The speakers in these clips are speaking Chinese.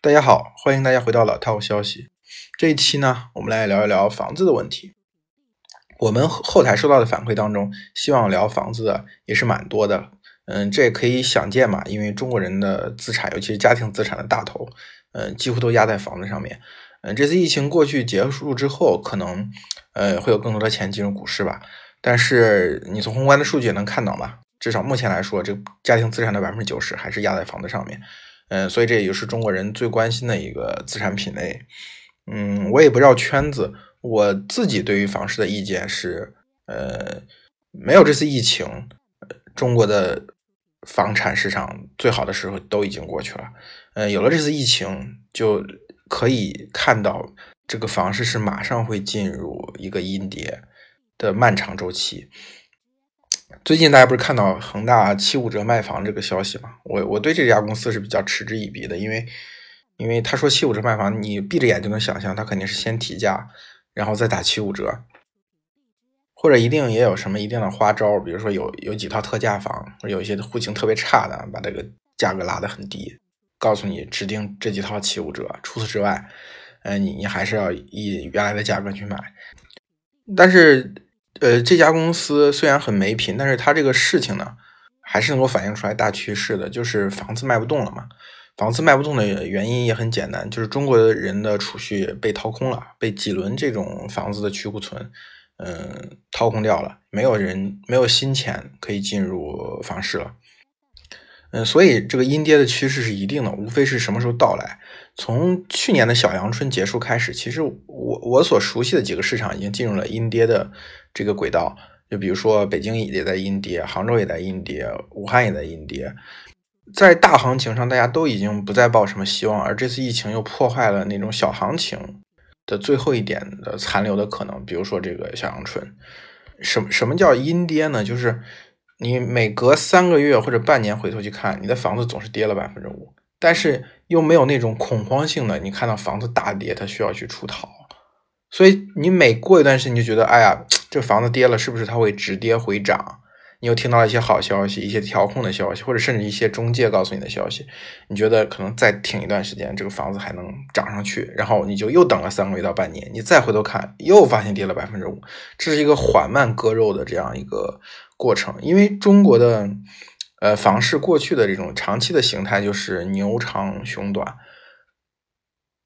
大家好，欢迎大家回到老套消息。这一期呢，我们来聊一聊房子的问题。我们后台收到的反馈当中，希望聊房子的也是蛮多的。嗯，这也可以想见嘛，因为中国人的资产，尤其是家庭资产的大头，嗯，几乎都压在房子上面。嗯，这次疫情过去结束之后，可能呃会有更多的钱进入股市吧。但是你从宏观的数据也能看到嘛，至少目前来说，这家庭资产的百分之九十还是压在房子上面。嗯，所以这也就是中国人最关心的一个资产品类。嗯，我也不绕圈子，我自己对于房市的意见是，呃，没有这次疫情，中国的房产市场最好的时候都已经过去了。嗯，有了这次疫情，就可以看到这个房市是马上会进入一个阴跌的漫长周期。最近大家不是看到恒大七五折卖房这个消息吗？我我对这家公司是比较嗤之以鼻的，因为因为他说七五折卖房，你闭着眼就能想象，他肯定是先提价，然后再打七五折，或者一定也有什么一定的花招，比如说有有几套特价房，有一些户型特别差的，把这个价格拉得很低，告诉你指定这几套七五折，除此之外，嗯，你你还是要以原来的价格去买，但是。呃，这家公司虽然很没品，但是它这个事情呢，还是能够反映出来大趋势的，就是房子卖不动了嘛。房子卖不动的原因也很简单，就是中国人的储蓄被掏空了，被几轮这种房子的去库存，嗯，掏空掉了，没有人没有新钱可以进入房市了。嗯，所以这个阴跌的趋势是一定的，无非是什么时候到来。从去年的小阳春结束开始，其实我我所熟悉的几个市场已经进入了阴跌的这个轨道。就比如说北京也在阴跌，杭州也在阴跌，武汉也在阴跌。在大行情上，大家都已经不再抱什么希望，而这次疫情又破坏了那种小行情的最后一点的残留的可能。比如说这个小阳春，什什么叫阴跌呢？就是你每隔三个月或者半年回头去看，你的房子总是跌了百分之五。但是又没有那种恐慌性的，你看到房子大跌，它需要去出逃，所以你每过一段时间，你就觉得，哎呀，这房子跌了，是不是它会止跌回涨？你又听到了一些好消息，一些调控的消息，或者甚至一些中介告诉你的消息，你觉得可能再挺一段时间，这个房子还能涨上去，然后你就又等了三个月到半年，你再回头看，又发现跌了百分之五，这是一个缓慢割肉的这样一个过程，因为中国的。呃，房市过去的这种长期的形态就是牛长熊短，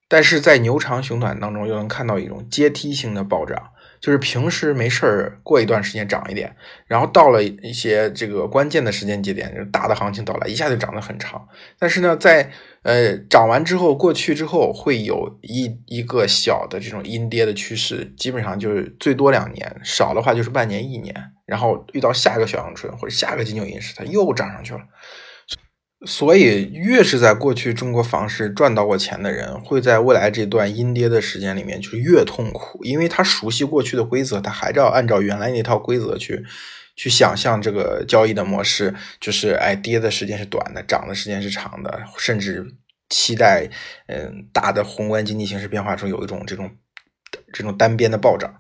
但是在牛长熊短当中又能看到一种阶梯性的暴涨，就是平时没事儿过一段时间涨一点，然后到了一些这个关键的时间节点，就大的行情到来，一下就涨得很长。但是呢，在呃涨完之后过去之后，会有一一个小的这种阴跌的趋势，基本上就是最多两年，少的话就是半年一年。然后遇到下一个小阳春或者下个金九银十，它又涨上去了。所以，越是在过去中国房市赚到过钱的人，会在未来这段阴跌的时间里面，就是越痛苦，因为他熟悉过去的规则，他还是要按照原来那套规则去去想象这个交易的模式，就是哎，跌的时间是短的，涨的时间是长的，甚至期待嗯大的宏观经济形势变化中有一种这种这种单边的暴涨。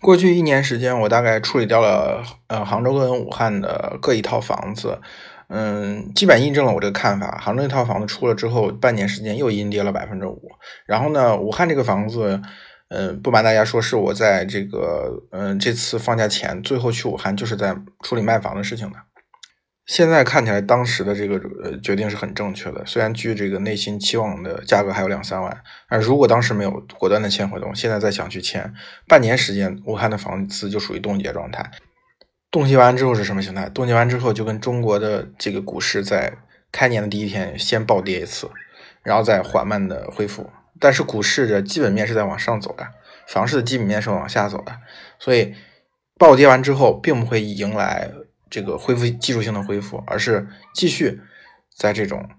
过去一年时间，我大概处理掉了呃杭州跟武汉的各一套房子，嗯，基本印证了我这个看法。杭州那套房子出了之后，半年时间又阴跌了百分之五。然后呢，武汉这个房子，嗯，不瞒大家说，是我在这个嗯这次放假前最后去武汉，就是在处理卖房的事情的。现在看起来，当时的这个呃决定是很正确的。虽然距这个内心期望的价格还有两三万，但如果当时没有果断的签合同，现在再想去签，半年时间，武汉的房子就属于冻结状态。冻结完之后是什么形态？冻结完之后就跟中国的这个股市在开年的第一天先暴跌一次，然后再缓慢的恢复。但是股市的基本面是在往上走的，房市的基本面是往下走的，所以暴跌完之后并不会迎来。这个恢复技术性的恢复，而是继续在这种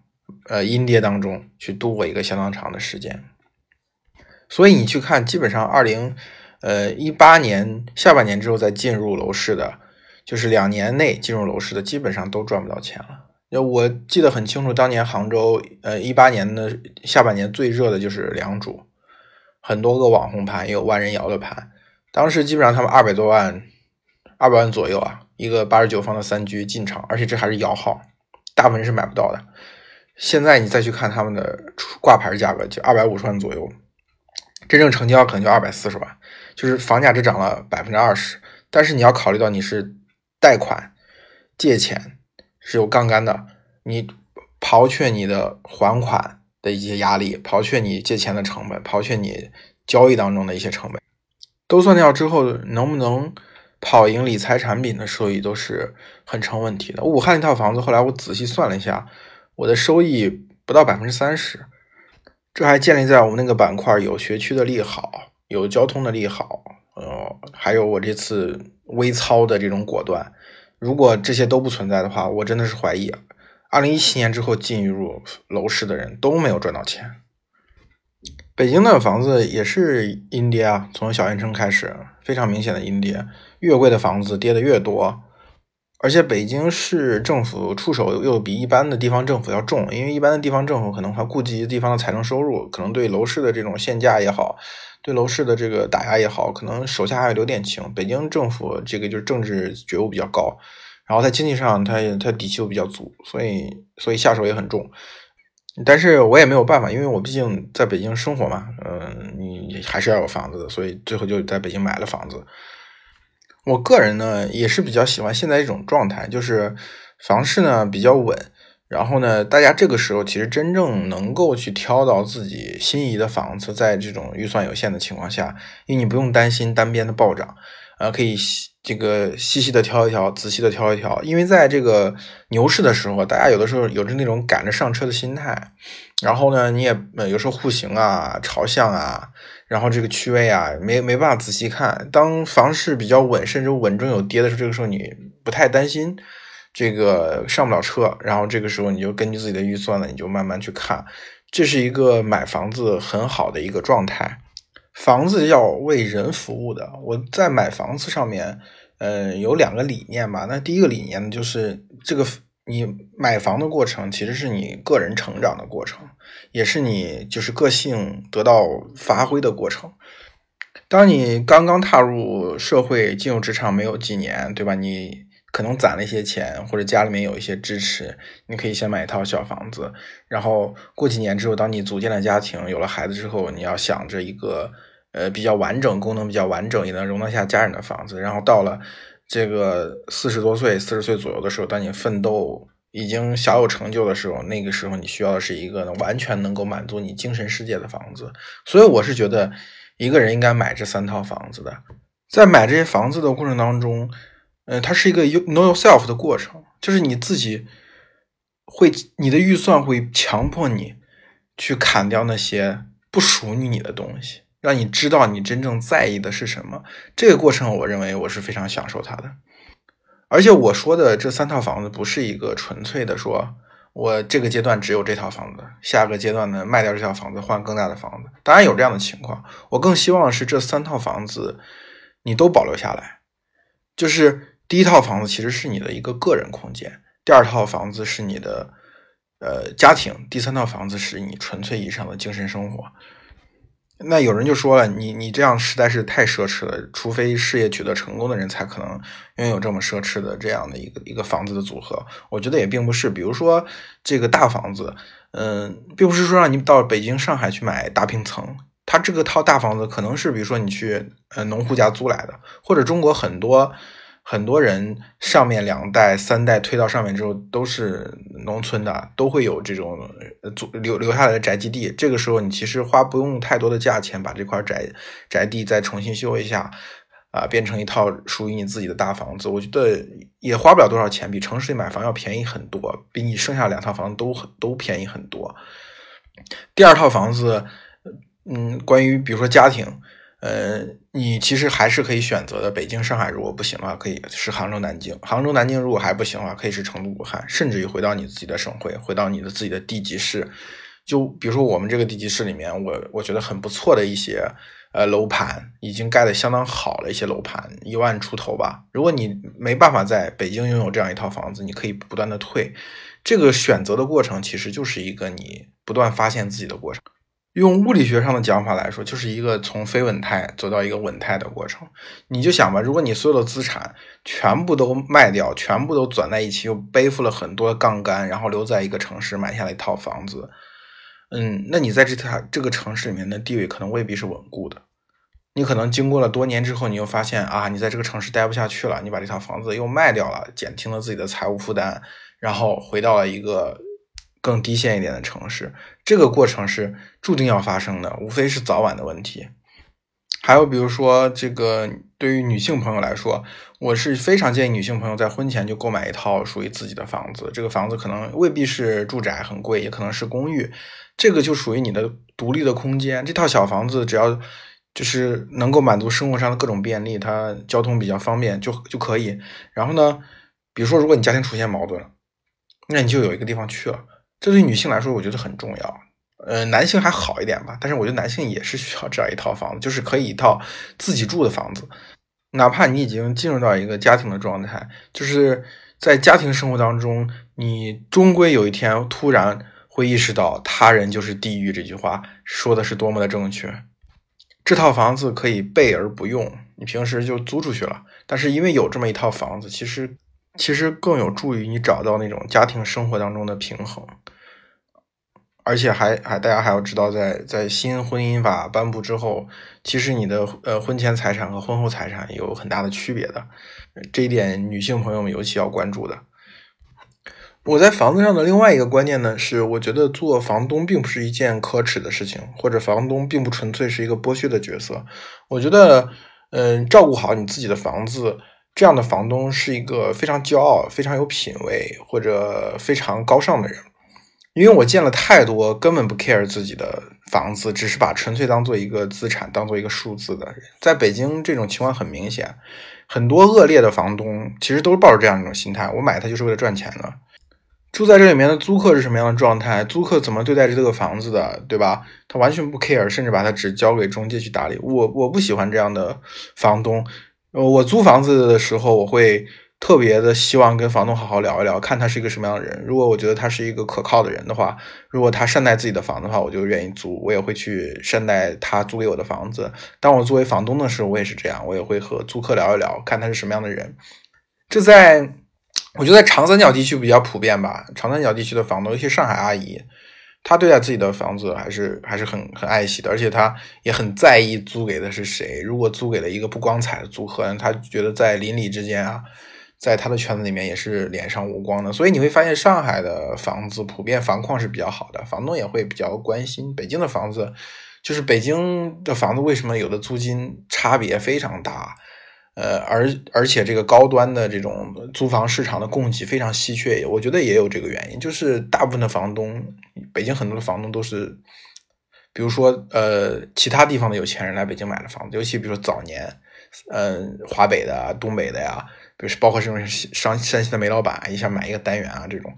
呃阴跌当中去度过一个相当长的时间。所以你去看，基本上二零呃一八年下半年之后再进入楼市的，就是两年内进入楼市的，基本上都赚不到钱了。我记得很清楚，当年杭州呃一八年的下半年最热的就是良渚，很多个网红盘，也有万人摇的盘，当时基本上他们二百多万，二百万左右啊。一个八十九方的三居进场，而且这还是摇号，大部分人是买不到的。现在你再去看他们的挂牌价格，就二百五十万左右，真正成交可能就二百四十万，就是房价只涨了百分之二十。但是你要考虑到你是贷款借钱是有杠杆的，你刨却你的还款的一些压力，刨却你借钱的成本，刨却你交易当中的一些成本，都算掉之后，能不能跑赢理财产品的收益都是很成问题的。武汉那套房子，后来我仔细算了一下，我的收益不到百分之三十，这还建立在我们那个板块有学区的利好，有交通的利好。呃，还有我这次微操的这种果断，如果这些都不存在的话，我真的是怀疑，二零一七年之后进入楼市的人都没有赚到钱。北京的房子也是阴跌啊，从小县城开始，非常明显的阴跌，越贵的房子跌的越多，而且北京市政府出手又比一般的地方政府要重，因为一般的地方政府可能还顾及地方的财政收入，可能对楼市的这种限价也好。对楼市的这个打压也好，可能手下还留点情。北京政府这个就是政治觉悟比较高，然后在经济上它它底气又比较足，所以所以下手也很重。但是我也没有办法，因为我毕竟在北京生活嘛，嗯，你还是要有房子的，所以最后就在北京买了房子。我个人呢也是比较喜欢现在一种状态，就是房市呢比较稳。然后呢，大家这个时候其实真正能够去挑到自己心仪的房子，在这种预算有限的情况下，因为你不用担心单边的暴涨，呃，可以这个细细的挑一挑，仔细的挑一挑。因为在这个牛市的时候，大家有的时候有着那种赶着上车的心态，然后呢，你也有时候户型啊、朝向啊，然后这个区位啊，没没办法仔细看。当房市比较稳，甚至稳中有跌的时候，这个时候你不太担心。这个上不了车，然后这个时候你就根据自己的预算呢，你就慢慢去看，这是一个买房子很好的一个状态。房子要为人服务的，我在买房子上面，嗯，有两个理念吧。那第一个理念呢，就是这个你买房的过程，其实是你个人成长的过程，也是你就是个性得到发挥的过程。当你刚刚踏入社会、进入职场没有几年，对吧？你可能攒了一些钱，或者家里面有一些支持，你可以先买一套小房子，然后过几年之后，当你组建了家庭，有了孩子之后，你要想着一个呃比较完整、功能比较完整，也能容得下家人的房子。然后到了这个四十多岁、四十岁左右的时候，当你奋斗已经小有成就的时候，那个时候你需要的是一个完全能够满足你精神世界的房子。所以我是觉得一个人应该买这三套房子的，在买这些房子的过程当中。呃，它是一个 know yourself 的过程，就是你自己会，你的预算会强迫你去砍掉那些不属于你的东西，让你知道你真正在意的是什么。这个过程，我认为我是非常享受它的。而且我说的这三套房子，不是一个纯粹的说，我这个阶段只有这套房子，下个阶段呢卖掉这套房子换更大的房子。当然有这样的情况，我更希望是这三套房子你都保留下来，就是。第一套房子其实是你的一个个人空间，第二套房子是你的呃家庭，第三套房子是你纯粹意义上的精神生活。那有人就说了，你你这样实在是太奢侈了，除非事业取得成功的人才可能拥有这么奢侈的这样的一个一个房子的组合。我觉得也并不是，比如说这个大房子，嗯，并不是说让你到北京、上海去买大平层，它这个套大房子可能是比如说你去呃农户家租来的，或者中国很多。很多人上面两代、三代推到上面之后都是农村的，都会有这种留留下来的宅基地。这个时候，你其实花不用太多的价钱，把这块宅宅地再重新修一下，啊，变成一套属于你自己的大房子。我觉得也花不了多少钱，比城市里买房要便宜很多，比你剩下两套房子都都便宜很多。第二套房子，嗯，关于比如说家庭。呃，你其实还是可以选择的。北京、上海如果不行的话，可以是杭州、南京。杭州、南京如果还不行的话，可以是成都、武汉，甚至于回到你自己的省会，回到你的自己的地级市。就比如说我们这个地级市里面，我我觉得很不错的一些呃楼盘，已经盖的相当好了一些楼盘，一万出头吧。如果你没办法在北京拥有这样一套房子，你可以不断的退。这个选择的过程其实就是一个你不断发现自己的过程。用物理学上的讲法来说，就是一个从非稳态走到一个稳态的过程。你就想吧，如果你所有的资产全部都卖掉，全部都攒在一起，又背负了很多杠杆，然后留在一个城市买下了一套房子，嗯，那你在这套这个城市里面的地位可能未必是稳固的。你可能经过了多年之后，你又发现啊，你在这个城市待不下去了，你把这套房子又卖掉了，减轻了自己的财务负担，然后回到了一个。更低线一点的城市，这个过程是注定要发生的，无非是早晚的问题。还有比如说，这个对于女性朋友来说，我是非常建议女性朋友在婚前就购买一套属于自己的房子。这个房子可能未必是住宅很贵，也可能是公寓，这个就属于你的独立的空间。这套小房子只要就是能够满足生活上的各种便利，它交通比较方便就就可以。然后呢，比如说如果你家庭出现矛盾，那你就有一个地方去了。这对女性来说，我觉得很重要。呃，男性还好一点吧，但是我觉得男性也是需要这样一套房子，就是可以一套自己住的房子。哪怕你已经进入到一个家庭的状态，就是在家庭生活当中，你终归有一天突然会意识到“他人就是地狱”这句话说的是多么的正确。这套房子可以备而不用，你平时就租出去了。但是因为有这么一套房子，其实。其实更有助于你找到那种家庭生活当中的平衡，而且还还大家还要知道，在在新婚姻法颁布之后，其实你的呃婚前财产和婚后财产有很大的区别的，这一点女性朋友们尤其要关注的。我在房子上的另外一个观念呢，是我觉得做房东并不是一件可耻的事情，或者房东并不纯粹是一个剥削的角色。我觉得，嗯，照顾好你自己的房子。这样的房东是一个非常骄傲、非常有品位或者非常高尚的人，因为我见了太多根本不 care 自己的房子，只是把纯粹当做一个资产、当做一个数字的人。在北京，这种情况很明显，很多恶劣的房东其实都是抱着这样一种心态：我买它就是为了赚钱的。住在这里面的租客是什么样的状态？租客怎么对待这个房子的，对吧？他完全不 care，甚至把它只交给中介去打理。我我不喜欢这样的房东。呃，我租房子的时候，我会特别的希望跟房东好好聊一聊，看他是一个什么样的人。如果我觉得他是一个可靠的人的话，如果他善待自己的房子的话，我就愿意租，我也会去善待他租给我的房子。当我作为房东的时候，我也是这样，我也会和租客聊一聊，看他是什么样的人。这在我觉得在长三角地区比较普遍吧，长三角地区的房东，尤其上海阿姨。她对待自己的房子还是还是很很爱惜的，而且她也很在意租给的是谁。如果租给了一个不光彩的租客，他觉得在邻里之间啊，在他的圈子里面也是脸上无光的。所以你会发现，上海的房子普遍房况是比较好的，房东也会比较关心。北京的房子，就是北京的房子为什么有的租金差别非常大？呃，而而且这个高端的这种租房市场的供给非常稀缺，我觉得也有这个原因，就是大部分的房东，北京很多的房东都是，比如说呃，其他地方的有钱人来北京买了房子，尤其比如说早年，嗯，华北的、东北的呀，比如包括这种山山西的煤老板，一下买一个单元啊，这种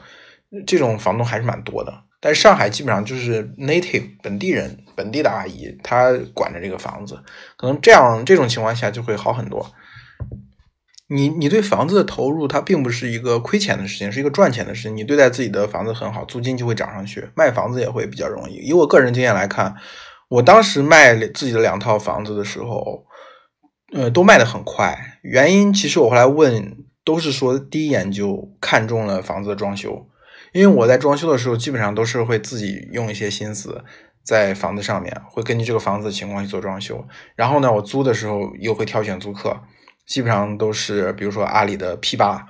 这种房东还是蛮多的。但是上海基本上就是 native 本地人、本地的阿姨，她管着这个房子，可能这样这种情况下就会好很多。你你对房子的投入，它并不是一个亏钱的事情，是一个赚钱的事情。你对待自己的房子很好，租金就会涨上去，卖房子也会比较容易。以我个人经验来看，我当时卖自己的两套房子的时候，呃，都卖得很快。原因其实我后来问，都是说第一眼就看中了房子的装修，因为我在装修的时候基本上都是会自己用一些心思在房子上面，会根据这个房子的情况去做装修。然后呢，我租的时候又会挑选租客。基本上都是，比如说阿里的 P 八，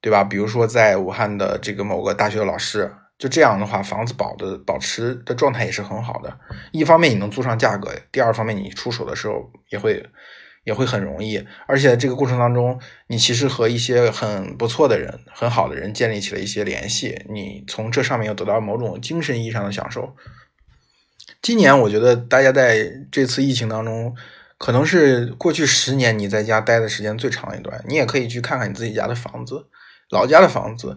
对吧？比如说在武汉的这个某个大学的老师，就这样的话，房子保的保持的状态也是很好的。一方面你能租上价格，第二方面你出手的时候也会也会很容易。而且这个过程当中，你其实和一些很不错的人、很好的人建立起了一些联系，你从这上面又得到某种精神意义上的享受。今年我觉得大家在这次疫情当中。可能是过去十年你在家待的时间最长一段，你也可以去看看你自己家的房子，老家的房子，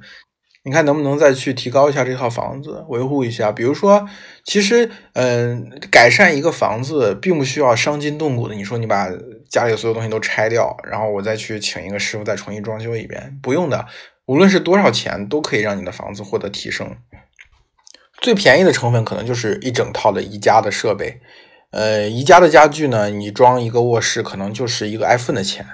你看能不能再去提高一下这套房子，维护一下。比如说，其实，嗯，改善一个房子并不需要伤筋动骨的。你说你把家里所有东西都拆掉，然后我再去请一个师傅再重新装修一遍，不用的。无论是多少钱，都可以让你的房子获得提升。最便宜的成本可能就是一整套的宜家的设备。呃，宜家的家具呢，你装一个卧室可能就是一个 iPhone 的钱。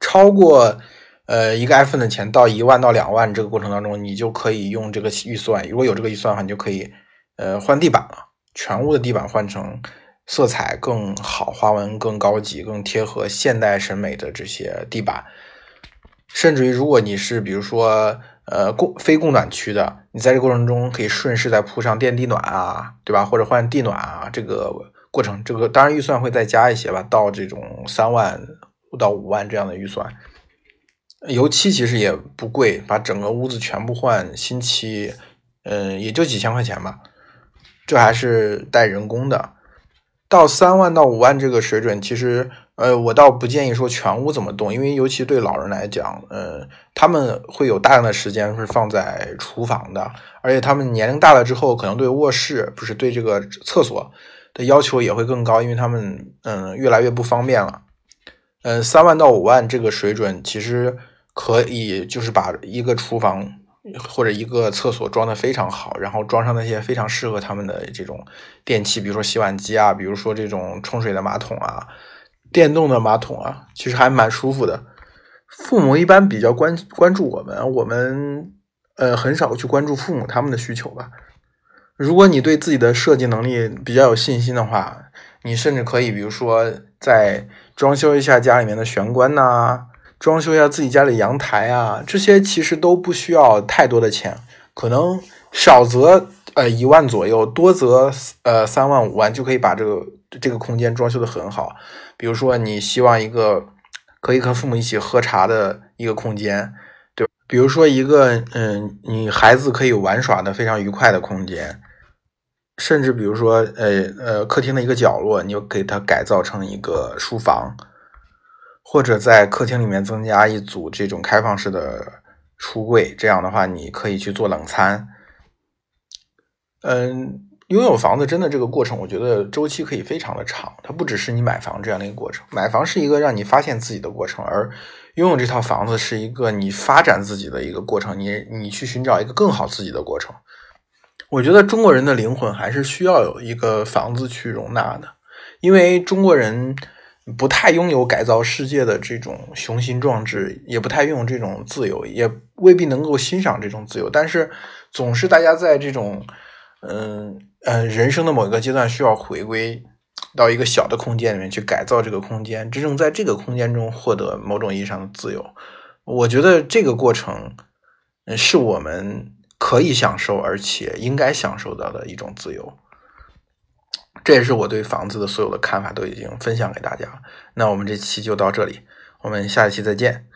超过呃一个 iPhone 的钱到一万到两万这个过程当中，你就可以用这个预算，如果有这个预算的话，你就可以呃换地板了，全屋的地板换成色彩更好、花纹更高级、更贴合现代审美的这些地板。甚至于，如果你是比如说呃供非供暖区的，你在这过程中可以顺势再铺上电地暖啊，对吧？或者换地暖啊，这个过程，这个当然预算会再加一些吧，到这种三万到五万这样的预算。油漆其实也不贵，把整个屋子全部换新漆，嗯，也就几千块钱吧，这还是带人工的。到三万到五万这个水准，其实。呃，我倒不建议说全屋怎么动，因为尤其对老人来讲，呃，他们会有大量的时间是放在厨房的，而且他们年龄大了之后，可能对卧室不是对这个厕所的要求也会更高，因为他们嗯越来越不方便了。嗯，三万到五万这个水准，其实可以就是把一个厨房或者一个厕所装的非常好，然后装上那些非常适合他们的这种电器，比如说洗碗机啊，比如说这种冲水的马桶啊。电动的马桶啊，其实还蛮舒服的。父母一般比较关关注我们，我们呃很少去关注父母他们的需求吧。如果你对自己的设计能力比较有信心的话，你甚至可以比如说在装修一下家里面的玄关呐，装修一下自己家里阳台啊，这些其实都不需要太多的钱，可能少则呃一万左右，多则呃三万五万就可以把这个这个空间装修的很好。比如说，你希望一个可以和父母一起喝茶的一个空间，对比如说一个，嗯，你孩子可以玩耍的非常愉快的空间，甚至比如说，呃呃，客厅的一个角落，你就给它改造成一个书房，或者在客厅里面增加一组这种开放式的橱柜，这样的话，你可以去做冷餐，嗯。拥有房子真的这个过程，我觉得周期可以非常的长。它不只是你买房这样的一个过程，买房是一个让你发现自己的过程，而拥有这套房子是一个你发展自己的一个过程。你你去寻找一个更好自己的过程。我觉得中国人的灵魂还是需要有一个房子去容纳的，因为中国人不太拥有改造世界的这种雄心壮志，也不太拥有这种自由，也未必能够欣赏这种自由。但是总是大家在这种嗯。嗯，人生的某一个阶段需要回归到一个小的空间里面去改造这个空间，真正在这个空间中获得某种意义上的自由。我觉得这个过程是我们可以享受而且应该享受到的一种自由。这也是我对房子的所有的看法都已经分享给大家了。那我们这期就到这里，我们下一期再见。